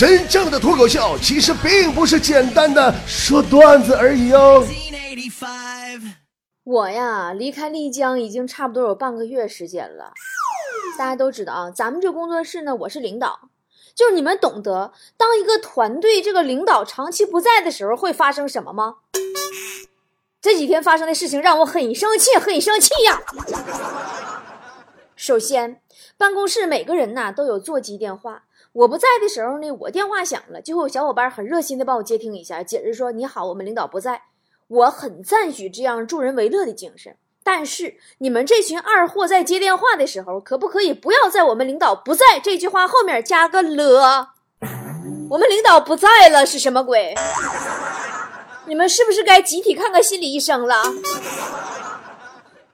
真正的脱口秀其实并不是简单的说段子而已哦。我呀，离开丽江已经差不多有半个月时间了。大家都知道啊，咱们这工作室呢，我是领导，就是你们懂得，当一个团队这个领导长期不在的时候，会发生什么吗？这几天发生的事情让我很生气，很生气呀。首先，办公室每个人呐都有座机电话。我不在的时候呢，我电话响了，就有小伙伴很热心的帮我接听一下，解释说：“你好，我们领导不在。”我很赞许这样助人为乐的精神。但是你们这群二货在接电话的时候，可不可以不要在我们领导不在这句话后面加个了？我们领导不在了是什么鬼？你们是不是该集体看看心理医生了？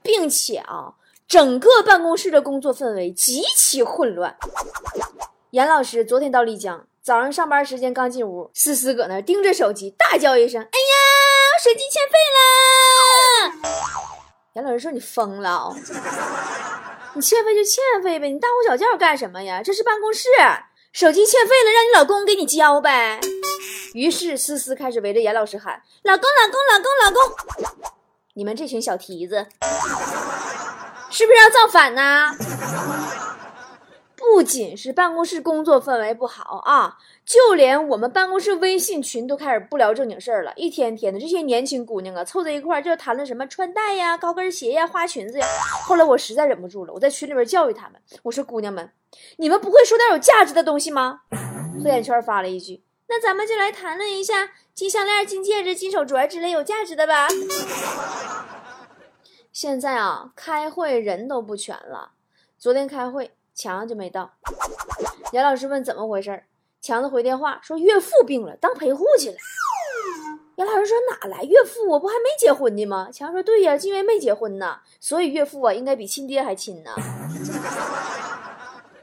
并且啊，整个办公室的工作氛围极其混乱。严老师昨天到丽江，早上上班时间刚进屋，思思搁那盯着手机，大叫一声：“哎呀，手机欠费了！”严老师说：“你疯了你欠费就欠费呗，你大呼小叫干什么呀？这是办公室，手机欠费了，让你老公给你交呗。”于是思思开始围着严老师喊：“老公，老公，老公，老公！你们这群小蹄子，是不是要造反呢？”不仅是办公室工作氛围不好啊，就连我们办公室微信群都开始不聊正经事儿了。一天天的，这些年轻姑娘啊，凑在一块儿就谈论什么穿戴呀、高跟鞋呀、花裙子呀。后来我实在忍不住了，我在群里边教育他们，我说：“姑娘们，你们不会说点有价值的东西吗？”黑眼圈发了一句：“那咱们就来谈论一下金项链、金戒指、金手镯之类有价值的吧。”现在啊，开会人都不全了。昨天开会。强就没到，严老师问怎么回事强子回电话说岳父病了，当陪护去了。严老师说哪来岳父？我不还没结婚呢吗？强说对呀，因为没结婚呢，所以岳父啊应该比亲爹还亲呢。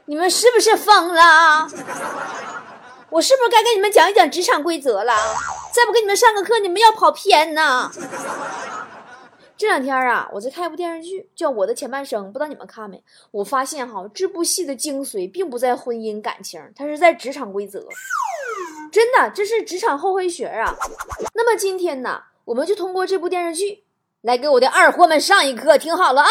你们是不是疯了？我是不是该给你们讲一讲职场规则了？再不给你们上个课，你们要跑偏呢。这两天啊，我在看一部电视剧，叫《我的前半生》，不知道你们看没？我发现哈，这部戏的精髓并不在婚姻感情，它是在职场规则。真的，这是职场厚黑学啊！那么今天呢，我们就通过这部电视剧来给我的二货们上一课，听好了啊！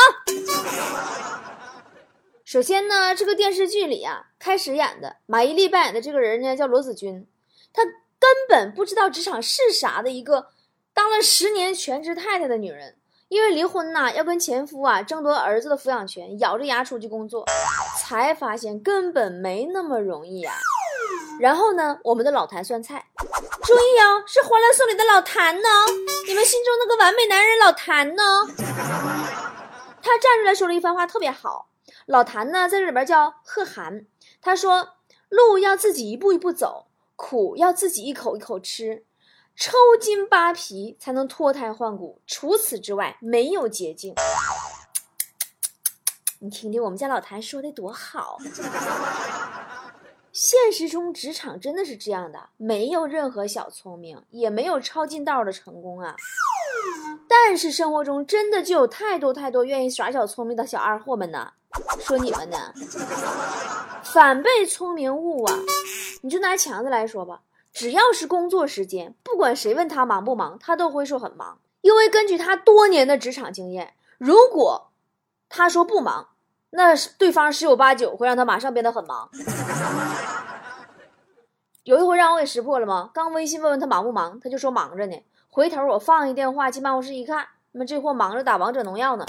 首先呢，这个电视剧里啊，开始演的马伊琍扮演的这个人呢，叫罗子君，她根本不知道职场是啥的一个当了十年全职太太的女人。因为离婚呐，要跟前夫啊争夺儿子的抚养权，咬着牙出去工作，才发现根本没那么容易啊。然后呢，我们的老谭酸菜，注意哦，是《欢乐颂》里的老谭呢，你们心中那个完美男人老谭呢？他站出来说了一番话，特别好。老谭呢，在这里边叫贺涵，他说：“路要自己一步一步走，苦要自己一口一口吃。”抽筋扒皮才能脱胎换骨，除此之外没有捷径。你听听我们家老谭说的多好。现实中职场真的是这样的，没有任何小聪明，也没有抄近道的成功啊。但是生活中真的就有太多太多愿意耍小聪明的小二货们呢。说你们呢，反被聪明误啊！你就拿强子来说吧。只要是工作时间，不管谁问他忙不忙，他都会说很忙。因为根据他多年的职场经验，如果他说不忙，那对方十有八九会让他马上变得很忙。有一回让我给识破了吗？刚微信问问他忙不忙，他就说忙着呢。回头我放一电话进办公室一看，他妈这货忙着打王者荣耀呢，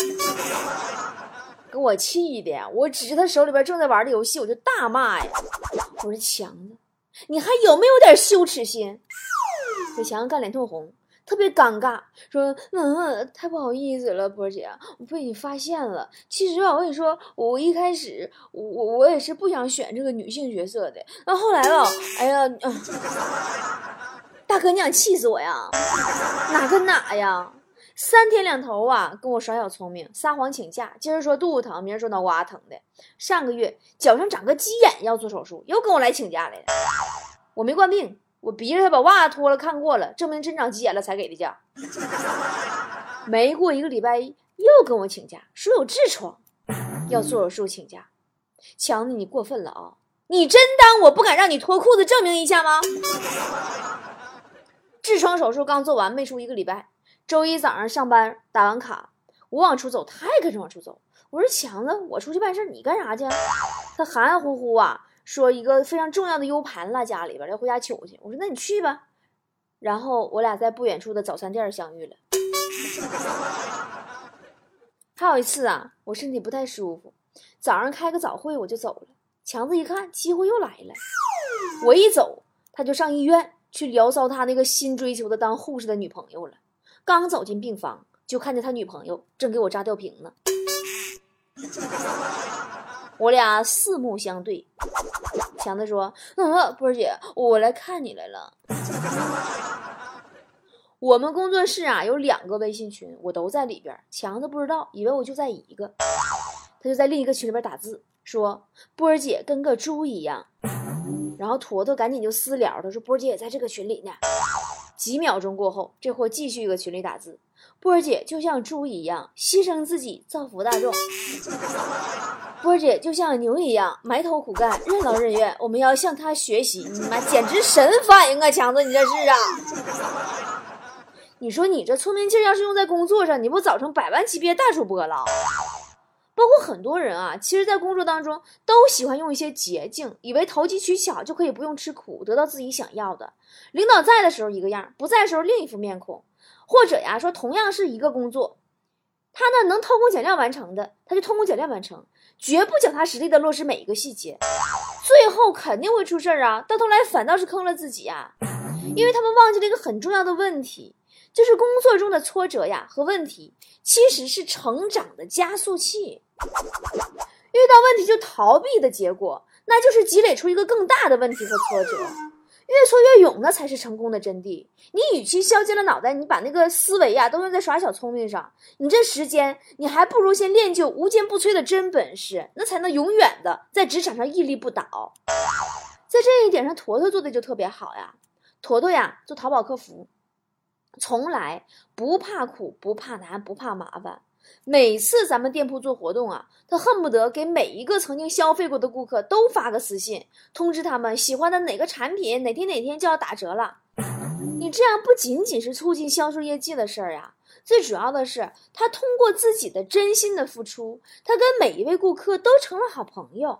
给我气的，我指着他手里边正在玩的游戏，我就大骂呀！我说强子。你还有没有点羞耻心？小强干脸通红，特别尴尬，说：“嗯，太不好意思了，波姐，我被你发现了。其实吧，我跟你说，我一开始我我也是不想选这个女性角色的。那后来吧，哎呀，大哥，你想气死我呀？哪跟哪呀？”三天两头啊，跟我耍小聪明，撒谎请假。今儿说肚子疼，明儿说脑瓜疼的。上个月脚上长个鸡眼要做手术，又跟我来请假来了。我没惯病，我逼着他把袜子脱了看过了，证明真长鸡眼了才给的假。没过一个礼拜又跟我请假，说有痔疮要做手术请假。强子，你过分了啊！你真当我不敢让你脱裤子证明一下吗？痔疮手术刚做完，没出一个礼拜，周一早上上班打完卡，我往出走，他也跟着往出走。我说强子，我出去办事，你干啥去？他含含糊糊啊，说一个非常重要的 U 盘落家里边，要回家取去。我说那你去吧。然后我俩在不远处的早餐店相遇了。还有一次啊，我身体不太舒服，早上开个早会我就走了。强子一看，机会又来了。我一走，他就上医院去聊骚他那个新追求的当护士的女朋友了。刚走进病房，就看见他女朋友正给我扎吊瓶呢。我俩四目相对，强子说：“嗯，波儿姐，我来看你来了。”我们工作室啊有两个微信群，我都在里边。强子不知道，以为我就在一个，他就在另一个群里边打字。说波儿姐跟个猪一样，然后坨坨赶紧就私聊，他说波儿姐也在这个群里呢。几秒钟过后，这货继续一个群里打字，波儿姐就像猪一样牺牲自己造福大众，波姐就像牛一样埋头苦干任劳任怨，我们要向她学习。你妈简直神反应啊，强子你这是啊？你说你这聪明劲儿要是用在工作上，你不早成百万级别大主播了？包括很多人啊，其实，在工作当中都喜欢用一些捷径，以为投机取巧就可以不用吃苦，得到自己想要的。领导在的时候一个样，不在的时候另一副面孔。或者呀，说同样是一个工作，呢能偷工减料完成的，他就偷工减料完成，绝不脚踏实地的落实每一个细节。最后肯定会出事儿啊，到头来反倒是坑了自己啊，因为他们忘记了一个很重要的问题。就是工作中的挫折呀和问题，其实是成长的加速器。遇到问题就逃避的结果，那就是积累出一个更大的问题和挫折。越挫越勇，那才是成功的真谛。你与其削尖了脑袋，你把那个思维呀都用在耍小聪明上，你这时间你还不如先练就无坚不摧的真本事，那才能永远的在职场上屹立不倒。在这一点上，坨坨做的就特别好呀。坨坨呀，做淘宝客服。从来不怕苦，不怕难，不怕麻烦。每次咱们店铺做活动啊，他恨不得给每一个曾经消费过的顾客都发个私信，通知他们喜欢的哪个产品哪天哪天就要打折了。你这样不仅仅是促进销售业绩的事儿呀，最主要的是他通过自己的真心的付出，他跟每一位顾客都成了好朋友。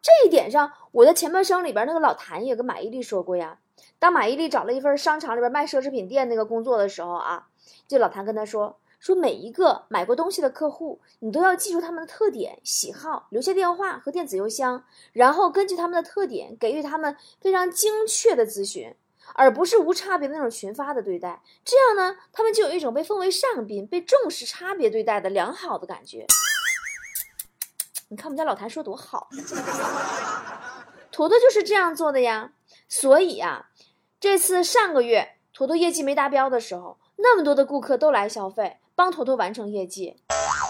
这一点上，我的前半生里边那个老谭也跟马伊琍说过呀。当马伊琍找了一份商场里边卖奢侈品店那个工作的时候啊，这老谭跟他说说每一个买过东西的客户，你都要记住他们的特点、喜好，留下电话和电子邮箱，然后根据他们的特点给予他们非常精确的咨询，而不是无差别的那种群发的对待。这样呢，他们就有一种被奉为上宾、被重视、差别对待的良好的感觉。你看我们家老谭说多好，坨坨就是这样做的呀。所以呀。这次上个月坨坨业绩没达标的时候，那么多的顾客都来消费，帮坨坨完成业绩。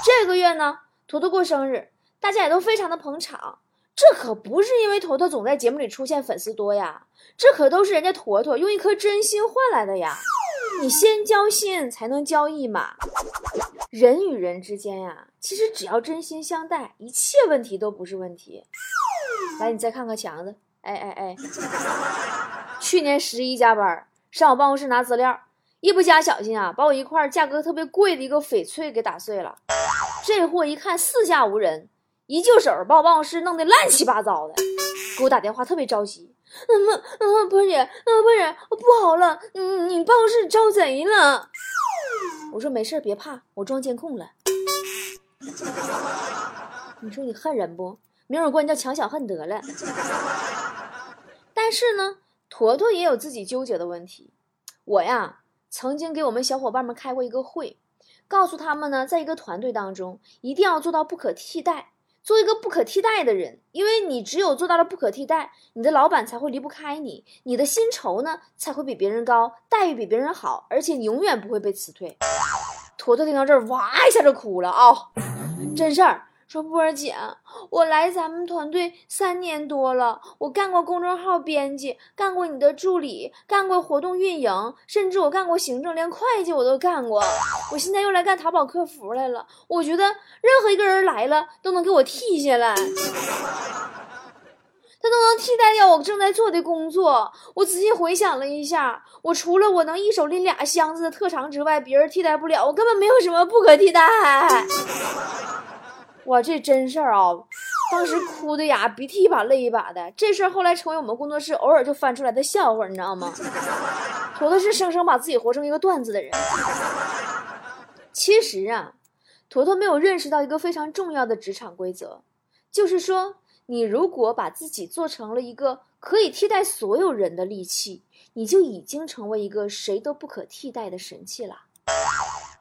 这个月呢，坨坨过生日，大家也都非常的捧场。这可不是因为坨坨总在节目里出现，粉丝多呀，这可都是人家坨坨用一颗真心换来的呀。你先交心，才能交易嘛。人与人之间呀，其实只要真心相待，一切问题都不是问题。来，你再看看强子，哎哎哎。去年十一加班上我办公室拿资料，一不加小心啊，把我一块价格特别贵的一个翡翠给打碎了。这货一看四下无人，一就手把我办公室弄得乱七八糟的，给我打电话特别着急。嗯嗯，波姐，嗯波姐，不好了，嗯你办公室招贼了。我说没事别怕，我装监控了。你说你恨人不？明儿我管你叫强小恨得了。但是呢。坨坨也有自己纠结的问题，我呀曾经给我们小伙伴们开过一个会，告诉他们呢，在一个团队当中一定要做到不可替代，做一个不可替代的人，因为你只有做到了不可替代，你的老板才会离不开你，你的薪酬呢才会比别人高，待遇比别人好，而且你永远不会被辞退。坨坨听到这儿，哇一下就哭了啊，真事儿。说波儿姐，我来咱们团队三年多了，我干过公众号编辑，干过你的助理，干过活动运营，甚至我干过行政，连会计我都干过。我现在又来干淘宝客服来了，我觉得任何一个人来了都能给我替下来。他都能替代掉我正在做的工作。我仔细回想了一下，我除了我能一手拎俩箱子的特长之外，别人替代不了，我根本没有什么不可替代。哇，这真事儿啊！当时哭的呀，鼻涕一把泪一把的。这事儿后来成为我们工作室偶尔就翻出来的笑话，你知道吗？坨坨是生生把自己活成一个段子的人。其实啊，坨坨没有认识到一个非常重要的职场规则，就是说，你如果把自己做成了一个可以替代所有人的利器，你就已经成为一个谁都不可替代的神器了。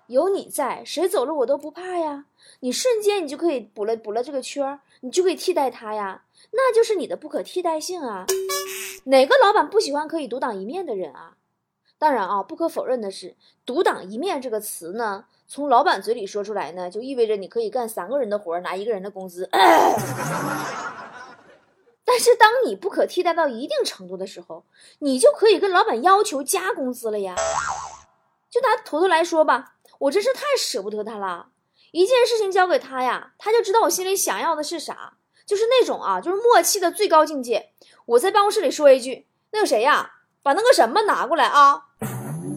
有你在，谁走了我都不怕呀！你瞬间你就可以补了补了这个圈儿，你就可以替代他呀，那就是你的不可替代性啊！哪个老板不喜欢可以独当一面的人啊？当然啊，不可否认的是，“独当一面”这个词呢，从老板嘴里说出来呢，就意味着你可以干三个人的活，拿一个人的工资。但是，当你不可替代到一定程度的时候，你就可以跟老板要求加工资了呀。就拿坨坨来说吧。我真是太舍不得他了，一件事情交给他呀，他就知道我心里想要的是啥，就是那种啊，就是默契的最高境界。我在办公室里说一句：“那个谁呀，把那个什么拿过来啊！”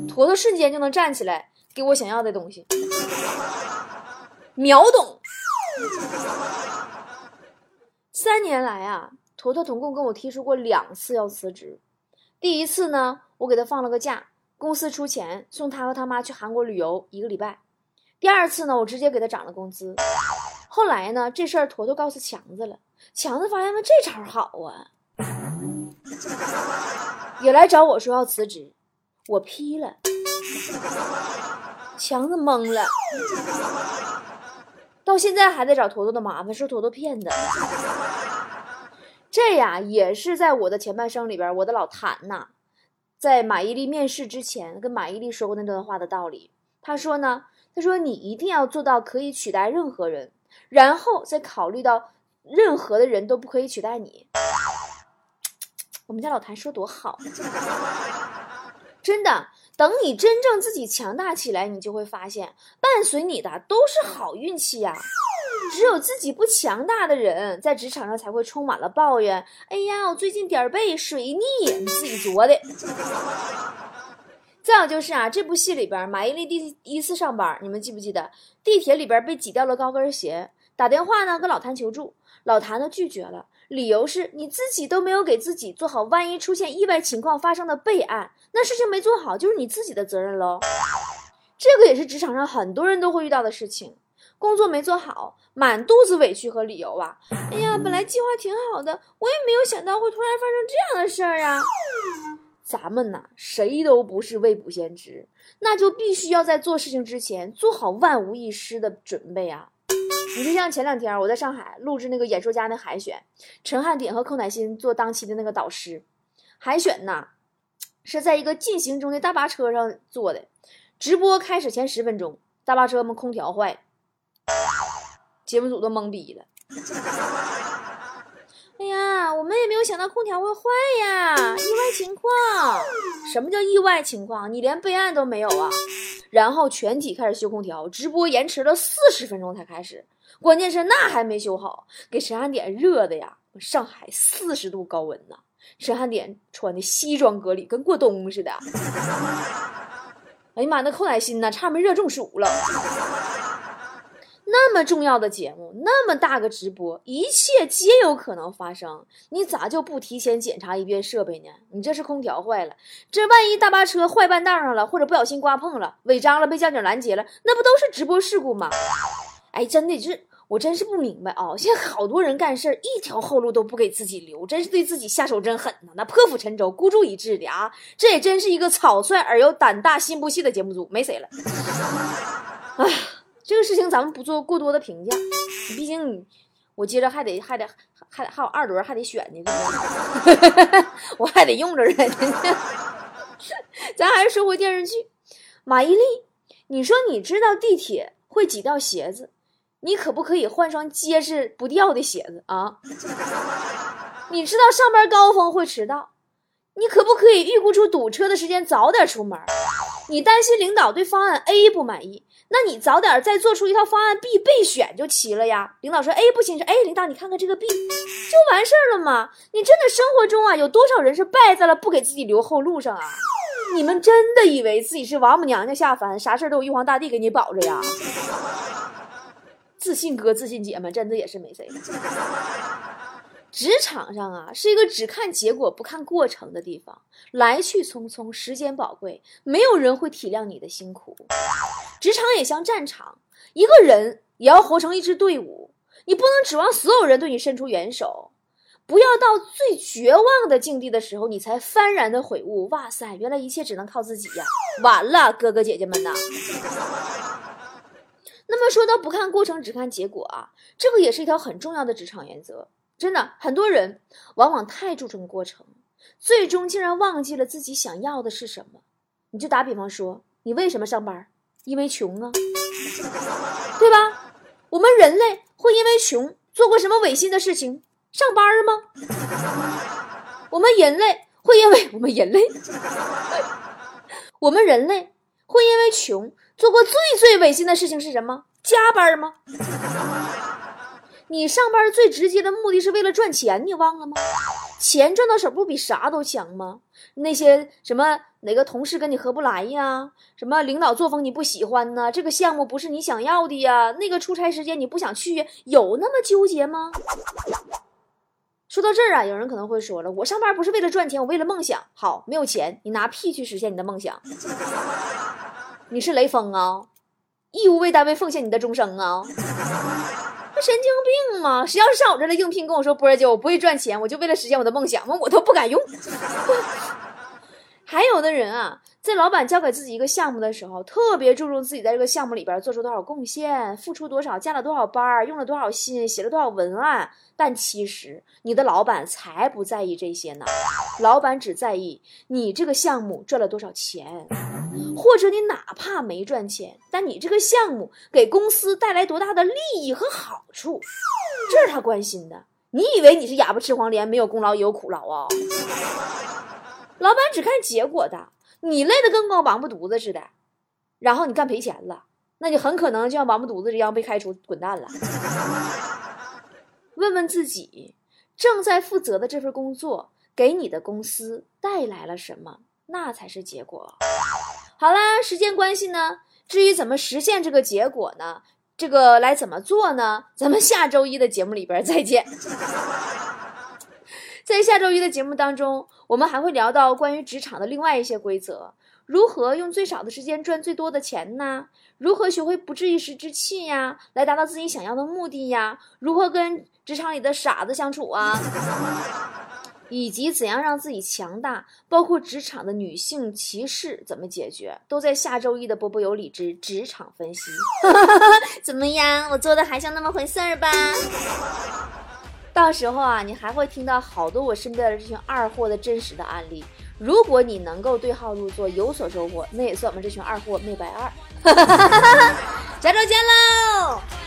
坨坨瞬间就能站起来给我想要的东西，秒懂。三年来啊，坨坨总共跟我提出过两次要辞职。第一次呢，我给他放了个假。公司出钱送他和他妈去韩国旅游一个礼拜。第二次呢，我直接给他涨了工资。后来呢，这事儿坨坨告诉强子了，强子发现了这茬好啊，也来找我说要辞职，我批了。强子懵了，到现在还在找坨坨的麻烦，说坨坨骗他。这呀，也是在我的前半生里边，我的老谭呐。在马伊琍面试之前，跟马伊琍说过那段话的道理。他说呢，他说你一定要做到可以取代任何人，然后再考虑到任何的人都不可以取代你。我们家老谭说多好，真的。等你真正自己强大起来，你就会发现，伴随你的都是好运气呀。只有自己不强大的人，在职场上才会充满了抱怨。哎呀，我最近点儿背水逆，你自己作的。再有就是啊，这部戏里边，马伊琍第一次上班，你们记不记得？地铁里边被挤掉了高跟鞋，打电话呢跟老谭求助，老谭呢拒绝了，理由是你自己都没有给自己做好万一出现意外情况发生的备案，那事情没做好就是你自己的责任喽。这个也是职场上很多人都会遇到的事情。工作没做好，满肚子委屈和理由啊！哎呀，本来计划挺好的，我也没有想到会突然发生这样的事儿啊！咱们呐，谁都不是未卜先知，那就必须要在做事情之前做好万无一失的准备啊！你就像前两天我在上海录制那个演说家那海选，陈汉典和寇乃馨做当期的那个导师，海选呐是在一个进行中的大巴车上做的，直播开始前十分钟，大巴车们空调坏。节目组都懵逼了。哎呀，我们也没有想到空调会坏呀，意外情况。什么叫意外情况？你连备案都没有啊？然后全体开始修空调，直播延迟了四十分钟才开始。关键是那还没修好，给陈汉典热的呀！上海四十度高温呐，陈汉典穿的西装革履，跟过冬似的。哎呀妈，那寇乃馨呢，差点没热中暑了。那么重要的节目，那么大个直播，一切皆有可能发生。你咋就不提前检查一遍设备呢？你这是空调坏了，这万一大巴车坏半道上了，或者不小心刮碰了、违章了，被交警拦截了，那不都是直播事故吗？哎，真的是，我真是不明白啊！现在好多人干事一条后路都不给自己留，真是对自己下手真狠呐！那破釜沉舟、孤注一掷的啊，这也真是一个草率而又胆大心不细的节目组，没谁了。哎。这个事情咱们不做过多的评价，毕竟我接着还得还得还还有二轮还得选呢，我还得用着呢。咱还是说回电视剧，马伊琍，你说你知道地铁会挤掉鞋子，你可不可以换双结实不掉的鞋子啊？你知道上班高峰会迟到，你可不可以预估出堵车的时间早点出门？你担心领导对方案 A 不满意，那你早点再做出一套方案 B 备选就齐了呀。领导说 A 不行，说哎，领导你看看这个 B 就完事儿了嘛。你真的生活中啊，有多少人是败在了不给自己留后路上啊？你们真的以为自己是王母娘娘下凡，啥事儿都有玉皇大帝给你保着呀？自信哥、自信姐们，真的也是没谁了。职场上啊，是一个只看结果不看过程的地方，来去匆匆，时间宝贵，没有人会体谅你的辛苦。职场也像战场，一个人也要活成一支队伍，你不能指望所有人对你伸出援手。不要到最绝望的境地的时候，你才幡然的悔悟，哇塞，原来一切只能靠自己呀！完了，哥哥姐姐们呐。那么说到不看过程只看结果啊，这个也是一条很重要的职场原则。真的，很多人往往太注重过程，最终竟然忘记了自己想要的是什么。你就打比方说，你为什么上班？因为穷啊，对吧？我们人类会因为穷做过什么违心的事情？上班吗？我们人类会因为 我们人类，我们人类会因为穷做过最最违心的事情是什么？加班吗？你上班最直接的目的是为了赚钱，你忘了吗？钱赚到手不比啥都强吗？那些什么哪个同事跟你合不来呀？什么领导作风你不喜欢呢？这个项目不是你想要的呀？那个出差时间你不想去，有那么纠结吗？说到这儿啊，有人可能会说了，我上班不是为了赚钱，我为了梦想。好，没有钱，你拿屁去实现你的梦想？你是雷锋啊？义务为单位奉献你的终生啊？神经病吗？谁要是上我这来应聘，跟我说波儿姐，我不会赚钱，我就为了实现我的梦想，那我都不敢用。还有的人啊，在老板交给自己一个项目的时候，特别注重自己在这个项目里边做出多少贡献，付出多少，加了多少班，用了多少心，写了多少文案。但其实你的老板才不在意这些呢，老板只在意你这个项目赚了多少钱，或者你哪怕没赚钱，但你这个项目给公司带来多大的利益和好处，这是他关心的。你以为你是哑巴吃黄连，没有功劳也有苦劳啊？老板只看结果的，你累得跟个王八犊子似的，然后你干赔钱了，那你很可能就像王八犊子一样被开除滚蛋了。问问自己，正在负责的这份工作给你的公司带来了什么？那才是结果。好啦，时间关系呢，至于怎么实现这个结果呢？这个来怎么做呢？咱们下周一的节目里边再见。在下周一的节目当中，我们还会聊到关于职场的另外一些规则，如何用最少的时间赚最多的钱呢？如何学会不置一时之气呀，来达到自己想要的目的呀？如何跟职场里的傻子相处啊？以及怎样让自己强大，包括职场的女性歧视怎么解决，都在下周一的波波有理之职场分析。怎么样，我做的还像那么回事儿吧？到时候啊，你还会听到好多我身边的这群二货的真实的案例。如果你能够对号入座，有所收获，那也算我们这群二货没白二。下周见喽。